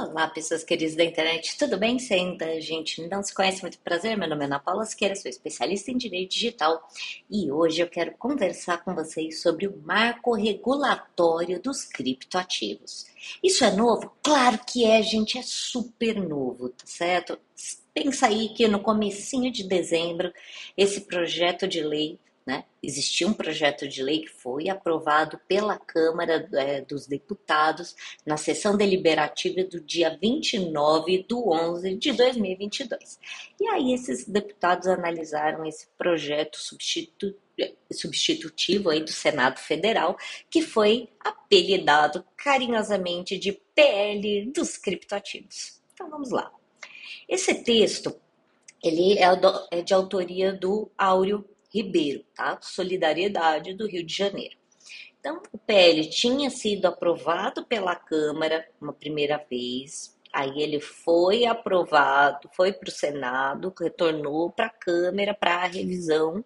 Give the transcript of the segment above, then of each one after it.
Olá, pessoas queridas da internet, tudo bem? Se ainda a gente não se conhece, muito prazer. Meu nome é Ana Paula Siqueira, sou especialista em direito digital e hoje eu quero conversar com vocês sobre o marco regulatório dos criptoativos. Isso é novo? Claro que é, gente, é super novo, tá certo? Pensa aí que no comecinho de dezembro esse projeto de lei né? Existia um projeto de lei que foi aprovado pela Câmara é, dos Deputados na sessão deliberativa do dia 29 de 11 de 2022. E aí esses deputados analisaram esse projeto substitu substitutivo aí do Senado Federal, que foi apelidado carinhosamente de PL dos criptoativos. Então vamos lá. Esse texto ele é de autoria do Áureo Ribeiro, tá? Solidariedade do Rio de Janeiro. Então, o PL tinha sido aprovado pela Câmara uma primeira vez, aí ele foi aprovado, foi para o Senado, retornou para a Câmara para revisão,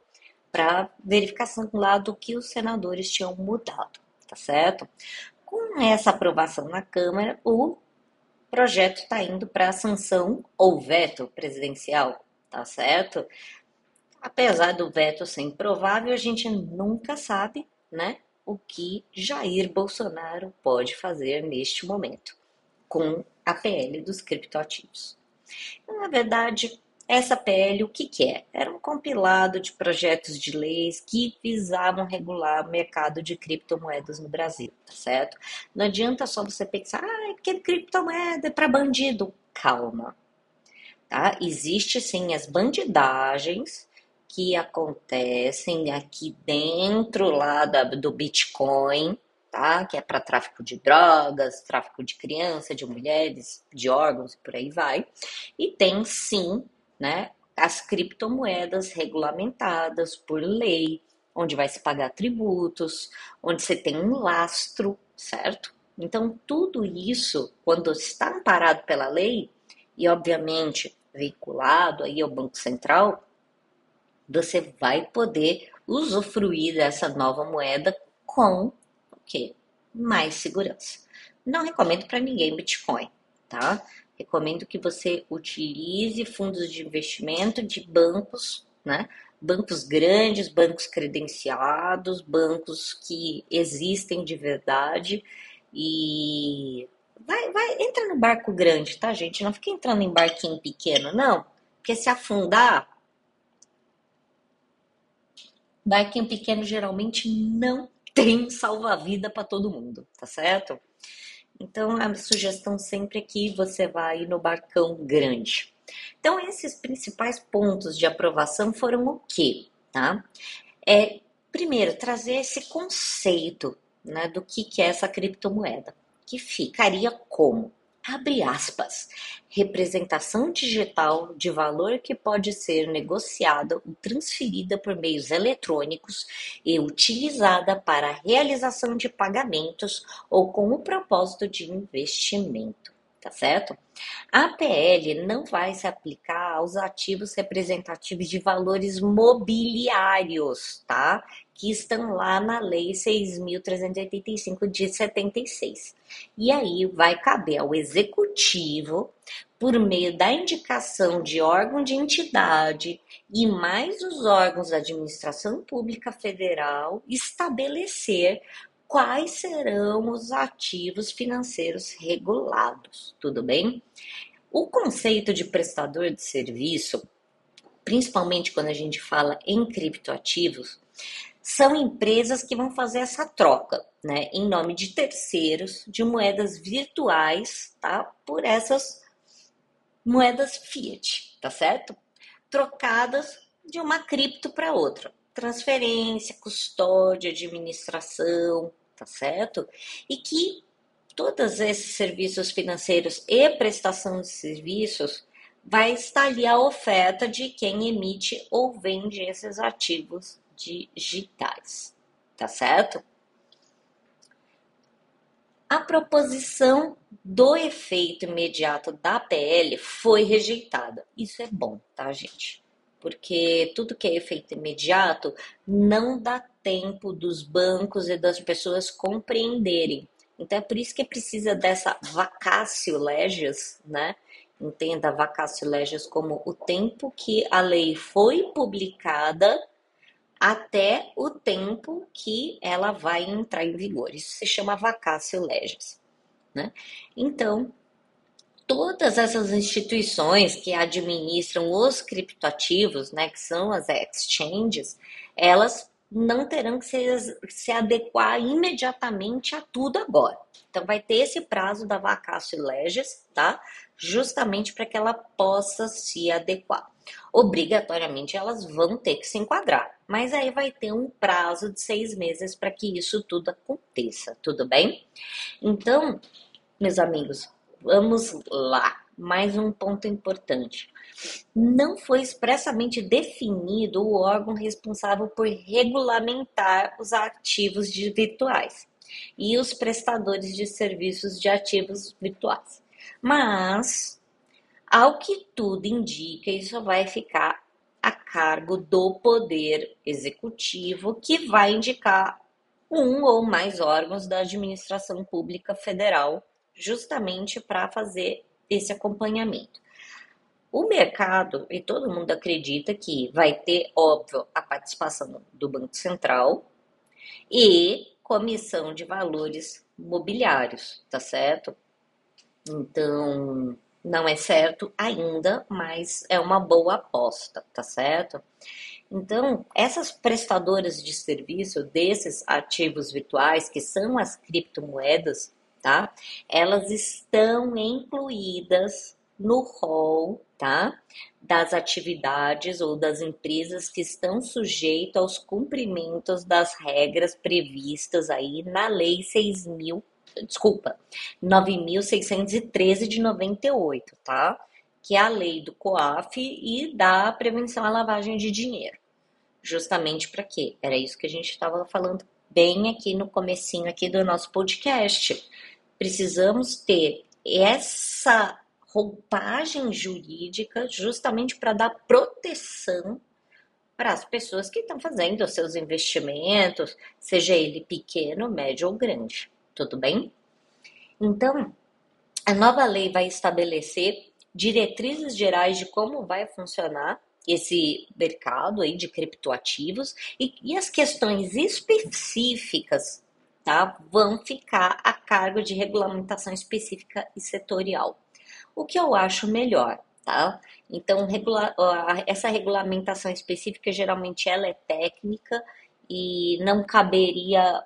para verificação lá do que os senadores tinham mudado, tá certo? Com essa aprovação na Câmara, o projeto está indo para a sanção ou veto presidencial, tá certo? Apesar do veto ser improvável, a gente nunca sabe, né, o que Jair Bolsonaro pode fazer neste momento com a PL dos criptoativos. Na verdade, essa PL, o que, que é? Era um compilado de projetos de leis que visavam regular o mercado de criptomoedas no Brasil, tá certo? Não adianta só você pensar, ah, que criptomoeda é para bandido. Calma, tá? Existe sim as bandidagens que acontecem aqui dentro lá da, do Bitcoin, tá? Que é para tráfico de drogas, tráfico de criança, de mulheres, de órgãos e por aí vai. E tem sim, né, as criptomoedas regulamentadas por lei, onde vai se pagar tributos, onde você tem um lastro, certo? Então, tudo isso, quando está amparado pela lei, e obviamente veiculado aí ao Banco Central, você vai poder usufruir dessa nova moeda com o quê? Mais segurança. Não recomendo para ninguém Bitcoin, tá? Recomendo que você utilize fundos de investimento de bancos, né? Bancos grandes, bancos credenciados, bancos que existem de verdade e vai, vai, entra no barco grande, tá, gente? Não fica entrando em barquinho pequeno, não. Porque se afundar, Barquinho pequeno geralmente não tem salva-vida para todo mundo, tá certo? Então a sugestão sempre é que você vai no barcão grande. Então esses principais pontos de aprovação foram o quê, tá? É primeiro trazer esse conceito, né, do que que é essa criptomoeda, que ficaria como abre aspas, representação digital de valor que pode ser negociada ou transferida por meios eletrônicos e utilizada para a realização de pagamentos ou com o propósito de investimento, tá certo? A PL não vai se aplicar aos ativos representativos de valores mobiliários, tá? que estão lá na Lei 6.385 de 76. E aí vai caber ao Executivo, por meio da indicação de órgão de entidade e mais os órgãos da Administração Pública Federal, estabelecer quais serão os ativos financeiros regulados, tudo bem? O conceito de prestador de serviço, principalmente quando a gente fala em criptoativos, são empresas que vão fazer essa troca, né, em nome de terceiros, de moedas virtuais, tá, por essas moedas fiat, tá certo? Trocadas de uma cripto para outra. Transferência, custódia, administração, tá certo? E que todos esses serviços financeiros e prestação de serviços vai estar ali a oferta de quem emite ou vende esses ativos digitais, tá certo? A proposição do efeito imediato da PL foi rejeitada. Isso é bom, tá, gente? Porque tudo que é efeito imediato não dá tempo dos bancos e das pessoas compreenderem. Então é por isso que precisa dessa vacácio legis, né? Entenda vacácio legis como o tempo que a lei foi publicada até o tempo que ela vai entrar em vigor. Isso se chama vacácio legis. Né? Então, todas essas instituições que administram os criptoativos, né, que são as exchanges, elas não terão que se, se adequar imediatamente a tudo agora. Então, vai ter esse prazo da vacácio legis, tá? Justamente para que ela possa se adequar obrigatoriamente elas vão ter que se enquadrar. Mas aí vai ter um prazo de seis meses para que isso tudo aconteça, tudo bem? Então, meus amigos, vamos lá. Mais um ponto importante. Não foi expressamente definido o órgão responsável por regulamentar os ativos virtuais e os prestadores de serviços de ativos virtuais. Mas ao que tudo indica, isso vai ficar a cargo do Poder Executivo, que vai indicar um ou mais órgãos da administração pública federal, justamente para fazer esse acompanhamento. O mercado, e todo mundo acredita que vai ter, óbvio, a participação do Banco Central e comissão de valores mobiliários, tá certo? Então, não é certo ainda, mas é uma boa aposta, tá certo? Então, essas prestadoras de serviço desses ativos virtuais, que são as criptomoedas, tá? Elas estão incluídas no rol, tá? Das atividades ou das empresas que estão sujeitas aos cumprimentos das regras previstas aí na Lei 6.000 desculpa, 9.613 de 98, tá? Que é a lei do COAF e da prevenção à lavagem de dinheiro. Justamente para quê? Era isso que a gente estava falando bem aqui no comecinho aqui do nosso podcast. Precisamos ter essa roupagem jurídica justamente para dar proteção para as pessoas que estão fazendo os seus investimentos, seja ele pequeno, médio ou grande tudo bem? Então, a nova lei vai estabelecer diretrizes gerais de como vai funcionar esse mercado aí de criptoativos e, e as questões específicas tá, vão ficar a cargo de regulamentação específica e setorial. O que eu acho melhor, tá? Então, regula essa regulamentação específica geralmente ela é técnica e não caberia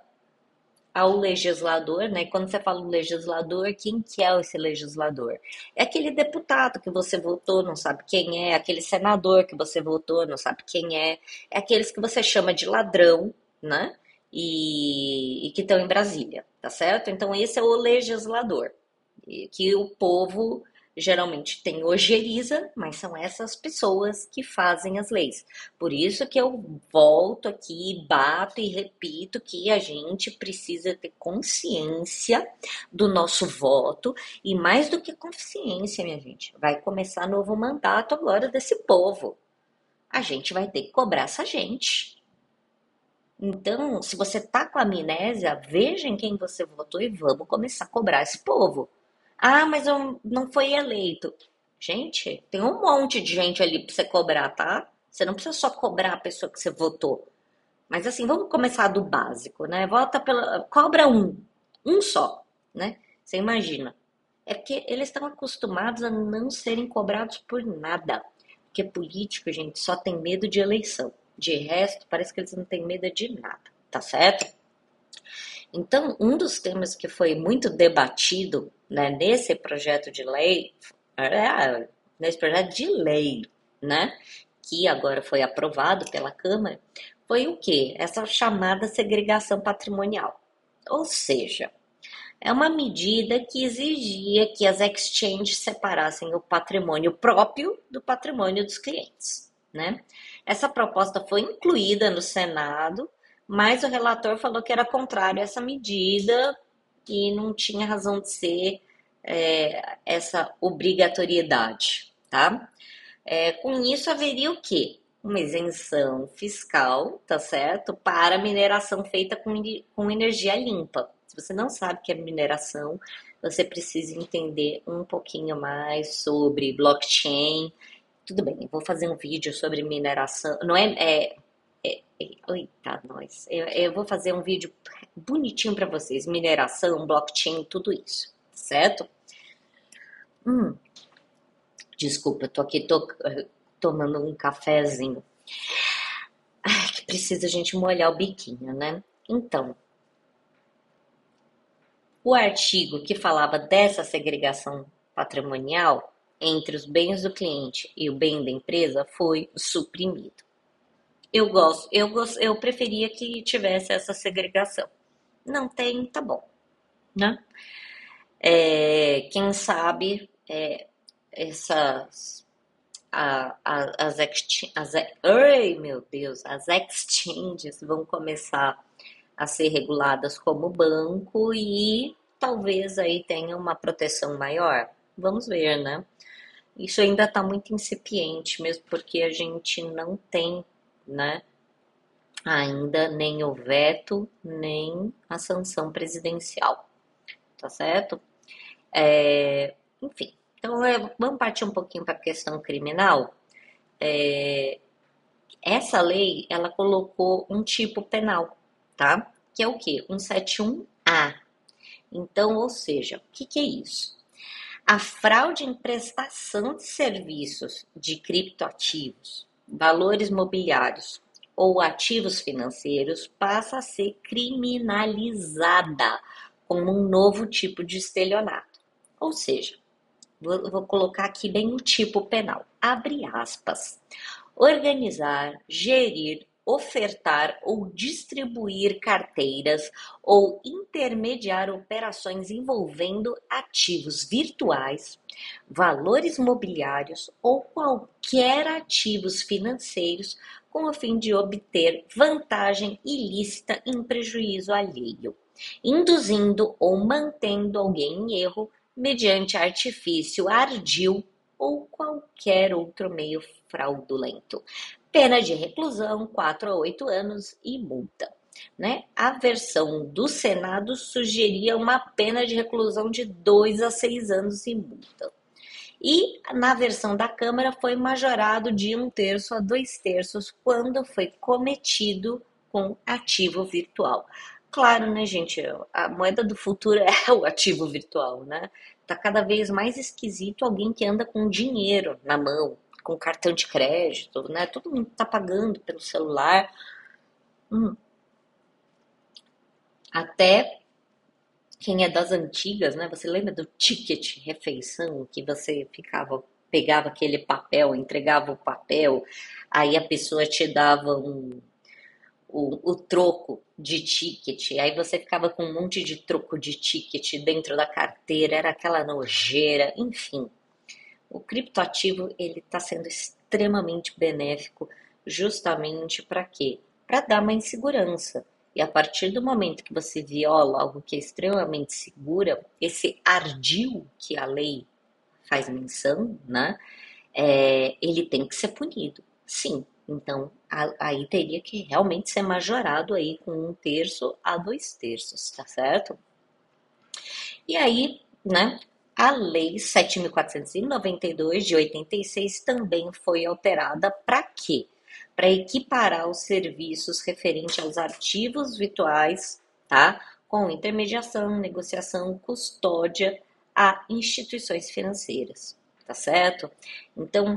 ao legislador, né? Quando você fala legislador, quem que é esse legislador? É aquele deputado que você votou, não sabe quem é, aquele senador que você votou, não sabe quem é, é aqueles que você chama de ladrão, né? E, e que estão em Brasília, tá certo? Então esse é o legislador, que o povo geralmente tem ojeriza, mas são essas pessoas que fazem as leis. Por isso que eu volto aqui, bato e repito que a gente precisa ter consciência do nosso voto e mais do que consciência, minha gente, vai começar novo mandato agora desse povo. A gente vai ter que cobrar essa gente. Então, se você tá com amnésia, veja em quem você votou e vamos começar a cobrar esse povo. Ah, mas eu não foi eleito. Gente, tem um monte de gente ali para você cobrar, tá? Você não precisa só cobrar a pessoa que você votou. Mas assim, vamos começar do básico, né? Vota pela. Cobra um. Um só, né? Você imagina. É porque eles estão acostumados a não serem cobrados por nada. Porque político, gente, só tem medo de eleição. De resto, parece que eles não têm medo de nada, tá certo? Então, um dos temas que foi muito debatido né, nesse projeto de lei, é, nesse projeto de lei, né, que agora foi aprovado pela Câmara, foi o que? Essa chamada segregação patrimonial. Ou seja, é uma medida que exigia que as exchanges separassem o patrimônio próprio do patrimônio dos clientes. Né? Essa proposta foi incluída no Senado mas o relator falou que era contrário a essa medida e não tinha razão de ser é, essa obrigatoriedade, tá? É, com isso haveria o quê? Uma isenção fiscal, tá certo? Para mineração feita com, com energia limpa. Se você não sabe o que é mineração, você precisa entender um pouquinho mais sobre blockchain. Tudo bem, eu vou fazer um vídeo sobre mineração. Não é. é, é, é eita, nós. Eu, eu vou fazer um vídeo bonitinho para vocês: mineração, blockchain, tudo isso, certo? Hum, desculpa, eu tô aqui tô, tomando um cafezinho. Ai, que precisa a gente molhar o biquinho, né? Então, o artigo que falava dessa segregação patrimonial entre os bens do cliente e o bem da empresa foi suprimido. Eu gosto, eu gosto, eu preferia que tivesse essa segregação. Não tem, tá bom, né? É, quem sabe é, essas a, a, as, as ai meu Deus, as exchanges vão começar a ser reguladas como banco e talvez aí tenha uma proteção maior. Vamos ver, né? Isso ainda está muito incipiente, mesmo porque a gente não tem, né? Ainda nem o veto, nem a sanção presidencial, tá certo? É, enfim, então é, vamos partir um pouquinho para a questão criminal. É, essa lei, ela colocou um tipo penal, tá? Que é o quê? 171A. Então, ou seja, o que, que é isso? A fraude em prestação de serviços de criptoativos, valores mobiliários ou ativos financeiros passa a ser criminalizada como um novo tipo de estelionato. Ou seja, vou, vou colocar aqui bem o tipo penal, abre aspas, organizar, gerir ofertar ou distribuir carteiras ou intermediar operações envolvendo ativos virtuais, valores mobiliários ou qualquer ativos financeiros com o fim de obter vantagem ilícita em prejuízo alheio, induzindo ou mantendo alguém em erro mediante artifício ardil ou qualquer outro meio fraudulento, pena de reclusão, 4 a 8 anos e multa. Né? A versão do Senado sugeria uma pena de reclusão de 2 a 6 anos e multa. E na versão da Câmara foi majorado de um terço a dois terços quando foi cometido com ativo virtual. Claro, né, gente? A moeda do futuro é o ativo virtual, né? Tá cada vez mais esquisito alguém que anda com dinheiro na mão, com cartão de crédito, né? Todo mundo está pagando pelo celular. Hum. Até quem é das antigas, né? Você lembra do ticket refeição que você ficava, pegava aquele papel, entregava o papel, aí a pessoa te dava um, o, o troco de ticket, aí você ficava com um monte de troco de ticket dentro da carteira, era aquela nojeira, enfim. O criptoativo ele está sendo extremamente benéfico, justamente para quê? Para dar uma insegurança. E a partir do momento que você viola algo que é extremamente segura, esse ardil que a lei faz menção, né? É, ele tem que ser punido. Sim. Então, aí teria que realmente ser majorado aí com um terço a dois terços, tá certo? E aí, né? A Lei 7.492 de 86 também foi alterada para quê? Para equiparar os serviços referentes aos ativos virtuais, tá? Com intermediação, negociação, custódia a instituições financeiras, tá certo? Então,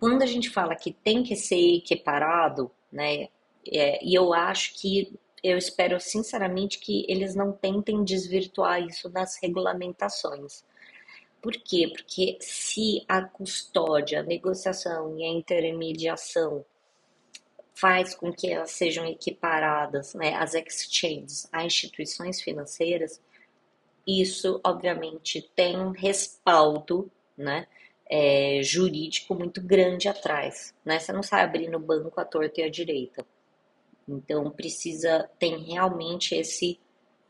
quando a gente fala que tem que ser equiparado, né? É, e eu acho que eu espero sinceramente que eles não tentem desvirtuar isso nas regulamentações. Por quê? Porque se a custódia, a negociação e a intermediação faz com que elas sejam equiparadas, né, as exchanges, a instituições financeiras, isso obviamente tem um respaldo, né, é, jurídico muito grande atrás, né? Você não sai abrindo banco à torta e à direita. Então precisa tem realmente esse,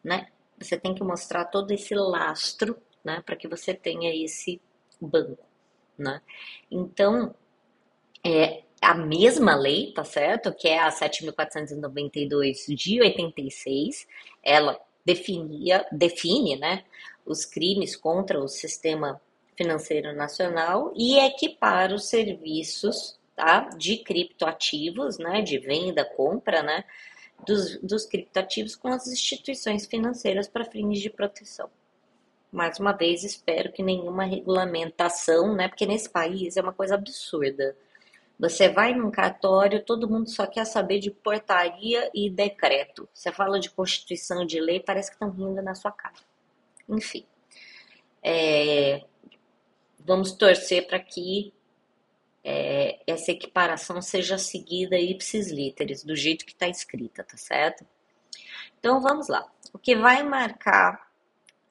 né? Você tem que mostrar todo esse lastro, né, para que você tenha esse banco, né? Então, é a mesma lei, tá certo? Que é a 7492 de 86, ela definia, define né, os crimes contra o sistema financeiro nacional e equipara os serviços tá, de criptoativos, né, de venda, compra, né, dos, dos criptoativos com as instituições financeiras para fins de proteção. Mais uma vez, espero que nenhuma regulamentação, né, porque nesse país é uma coisa absurda. Você vai num cartório, todo mundo só quer saber de portaria e decreto. Você fala de constituição de lei, parece que estão rindo na sua cara. Enfim, é, vamos torcer para que é, essa equiparação seja seguida ipsis literis, do jeito que está escrita, tá certo? Então vamos lá. O que vai marcar,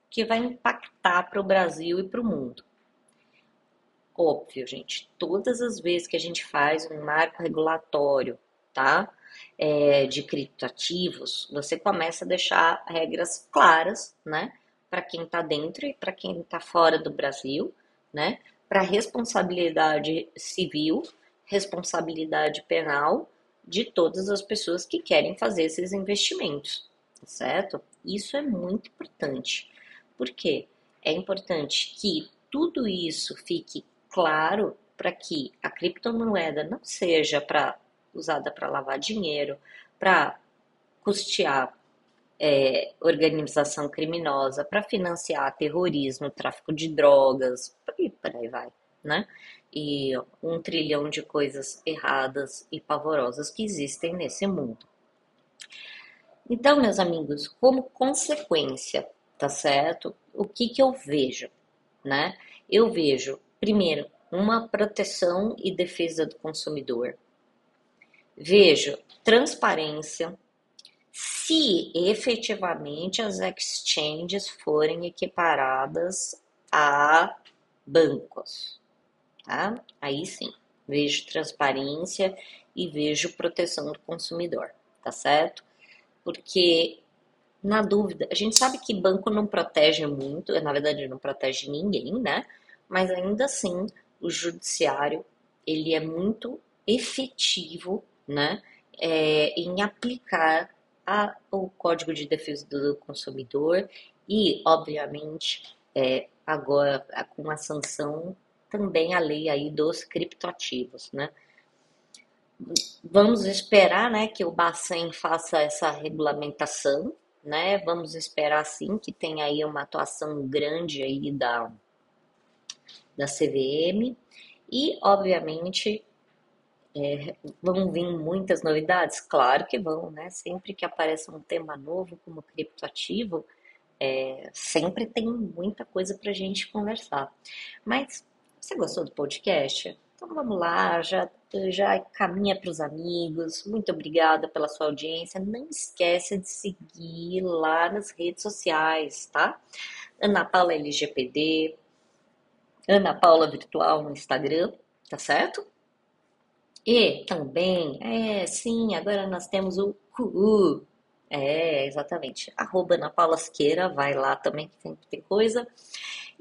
o que vai impactar para o Brasil e para o mundo? Óbvio, gente, todas as vezes que a gente faz um marco regulatório, tá? É, de criptoativos, você começa a deixar regras claras, né? Para quem está dentro e para quem está fora do Brasil, né? Para responsabilidade civil, responsabilidade penal de todas as pessoas que querem fazer esses investimentos, certo? Isso é muito importante. Por quê? É importante que tudo isso fique claro para que a criptomoeda não seja para usada para lavar dinheiro, para custear é, organização criminosa, para financiar terrorismo, tráfico de drogas, e por aí vai, né? E um trilhão de coisas erradas e pavorosas que existem nesse mundo. Então, meus amigos, como consequência, tá certo? O que que eu vejo, né? Eu vejo Primeiro, uma proteção e defesa do consumidor. Vejo transparência se efetivamente as exchanges forem equiparadas a bancos, tá? Aí sim, vejo transparência e vejo proteção do consumidor, tá certo? Porque na dúvida, a gente sabe que banco não protege muito, na verdade não protege ninguém, né? mas ainda assim o judiciário ele é muito efetivo, né, é, em aplicar a, o Código de Defesa do Consumidor e, obviamente, é, agora com a sanção também a lei aí dos criptoativos, né? Vamos esperar, né, que o Bacen faça essa regulamentação, né? Vamos esperar sim que tenha aí uma atuação grande aí da da CVM e, obviamente, é, vão vir muitas novidades? Claro que vão, né? Sempre que aparece um tema novo como criptoativo, é, sempre tem muita coisa para a gente conversar. Mas você gostou do podcast? Então vamos lá, já, já caminha para os amigos. Muito obrigada pela sua audiência. Não esqueça de seguir lá nas redes sociais, tá? Ana Paula LGPD, Ana Paula Virtual no Instagram, tá certo? E também, é, sim, agora nós temos o CUU. É, exatamente. Arroba Ana Paula Siqueira, vai lá também que sempre tem coisa.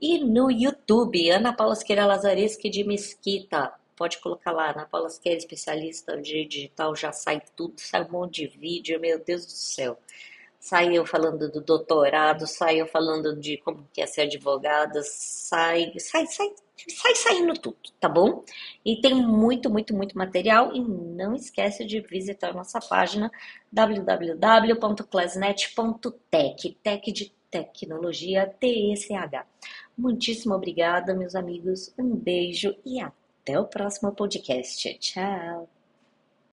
E no YouTube, Ana Paula Siqueira Lazareschi de Mesquita. Pode colocar lá, Ana Paula Siqueira, especialista de digital, já sai tudo, sai um monte de vídeo, meu Deus do céu saiu falando do doutorado, saiu falando de como que é ser advogada, sai, sai, sai, sai saindo tudo, tá bom? E tem muito, muito, muito material e não esquece de visitar nossa página www.classnet.tech, tech de tecnologia, T-E-C-H. Muitíssimo obrigada, meus amigos, um beijo e até o próximo podcast. Tchau!